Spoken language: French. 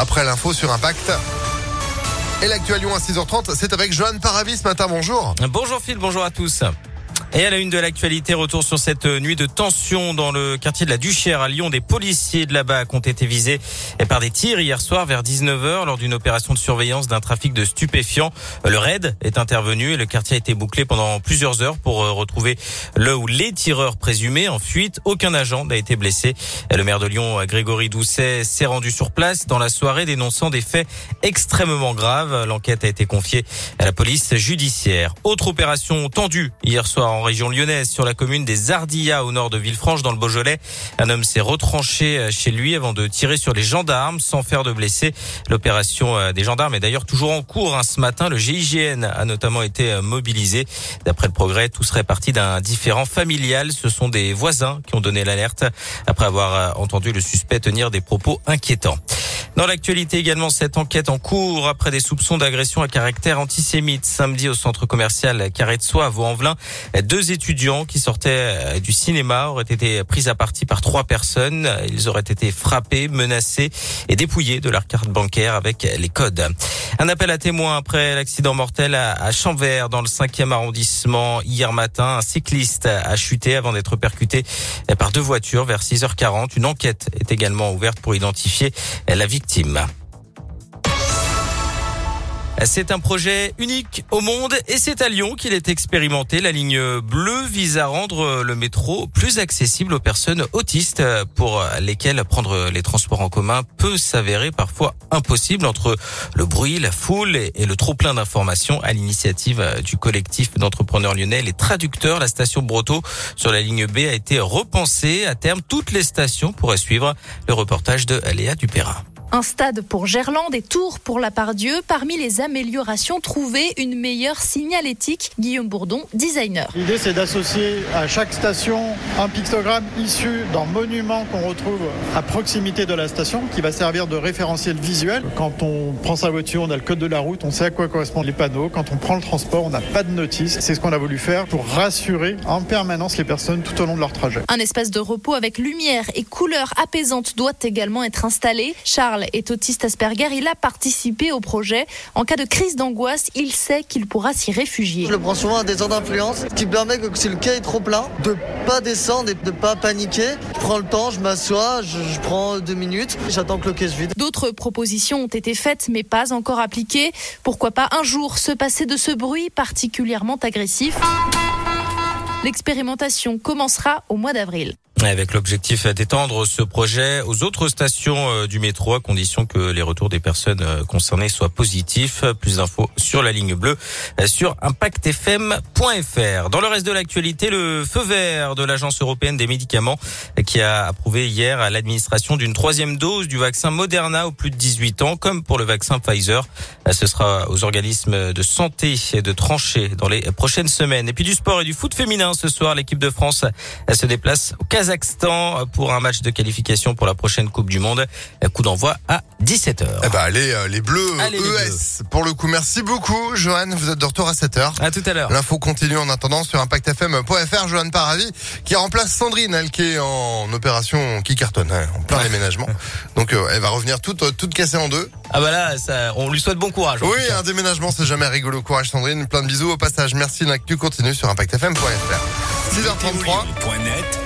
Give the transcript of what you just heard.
après l'info sur Impact. Et l'actuel Lyon à 6h30, c'est avec Johan Paravis ce matin. Bonjour. Bonjour Phil, bonjour à tous. Et à la une de l'actualité, retour sur cette nuit de tension dans le quartier de la Duchère à Lyon. Des policiers de là-bas ont été visés par des tirs hier soir vers 19h lors d'une opération de surveillance d'un trafic de stupéfiants. Le raid est intervenu et le quartier a été bouclé pendant plusieurs heures pour euh, retrouver le ou les tireurs présumés en fuite. Aucun agent n'a été blessé. Le maire de Lyon, Grégory Doucet, s'est rendu sur place dans la soirée dénonçant des faits extrêmement graves. L'enquête a été confiée à la police judiciaire. Autre opération tendue hier soir région lyonnaise, sur la commune des Ardillas au nord de Villefranche dans le Beaujolais. Un homme s'est retranché chez lui avant de tirer sur les gendarmes sans faire de blessés. L'opération euh, des gendarmes est d'ailleurs toujours en cours. Hein. Ce matin, le GIGN a notamment été euh, mobilisé. D'après le progrès, tout serait parti d'un différent familial. Ce sont des voisins qui ont donné l'alerte après avoir euh, entendu le suspect tenir des propos inquiétants. Dans l'actualité également, cette enquête en cours après des soupçons d'agression à caractère antisémite. Samedi au centre commercial Carré de Soie à Vaux-en-Velin, deux étudiants qui sortaient du cinéma auraient été pris à partie par trois personnes. Ils auraient été frappés, menacés et dépouillés de leur carte bancaire avec les codes. Un appel à témoins après l'accident mortel à Chambert dans le 5e arrondissement hier matin. Un cycliste a chuté avant d'être percuté par deux voitures vers 6h40. Une enquête est également ouverte pour identifier la victime C'est un projet unique au monde et c'est à Lyon qu'il est expérimenté. La ligne bleue vise à rendre le métro plus accessible aux personnes autistes pour lesquelles prendre les transports en commun peut s'avérer parfois impossible entre le bruit, la foule et le trop plein d'informations à l'initiative du collectif d'entrepreneurs lyonnais. Les traducteurs, la station Broto sur la ligne B a été repensée. À terme, toutes les stations pourraient suivre le reportage de Léa Dupérin. Un stade pour Gerland et Tours pour la Pardieu. Parmi les améliorations trouvées, une meilleure signalétique. Guillaume Bourdon, designer. L'idée, c'est d'associer à chaque station un pictogramme issu d'un monument qu'on retrouve à proximité de la station qui va servir de référentiel visuel. Quand on prend sa voiture, on a le code de la route, on sait à quoi correspondent les panneaux. Quand on prend le transport, on n'a pas de notice. C'est ce qu'on a voulu faire pour rassurer en permanence les personnes tout au long de leur trajet. Un espace de repos avec lumière et couleurs apaisantes doit également être installé. Charles est autiste Asperger. Il a participé au projet. En cas de crise d'angoisse, il sait qu'il pourra s'y réfugier. Je le prends souvent à des heures d'influence, ce qui permet que si le quai est trop plein, de pas descendre et de pas paniquer. Je prends le temps, je m'assois, je, prends deux minutes, j'attends que le quai se vide. D'autres propositions ont été faites, mais pas encore appliquées. Pourquoi pas un jour se passer de ce bruit particulièrement agressif? L'expérimentation commencera au mois d'avril. Avec l'objectif d'étendre ce projet aux autres stations euh, du métro à condition que les retours des personnes euh, concernées soient positifs. Plus d'infos sur la ligne bleue euh, sur impactfm.fr. Dans le reste de l'actualité, le feu vert de l'Agence européenne des médicaments qui a approuvé hier l'administration d'une troisième dose du vaccin Moderna aux plus de 18 ans, comme pour le vaccin Pfizer. Ce sera aux organismes de santé de trancher dans les prochaines semaines. Et puis du sport et du foot féminin ce soir, l'équipe de France se déplace au Kazakhstan Kazakhstan pour un match de qualification pour la prochaine Coupe du Monde. Coup d'envoi à 17h. Eh ben, allez, euh, les Bleus ES. Pour le coup, merci beaucoup, Johan. Vous êtes de retour à 7h. À tout à l'heure. L'info continue en attendant sur impactfm.fr. Johan Paravi qui remplace Sandrine, elle qui est en opération qui cartonne, hein, en plein déménagement. Donc, euh, elle va revenir toute, toute cassée en deux. Ah bah là, ça, on lui souhaite bon courage. Oui, un déménagement, c'est jamais rigolo. Courage, Sandrine. Plein de bisous au passage. Merci. L'actu continue sur impactfm.fr. 6h33.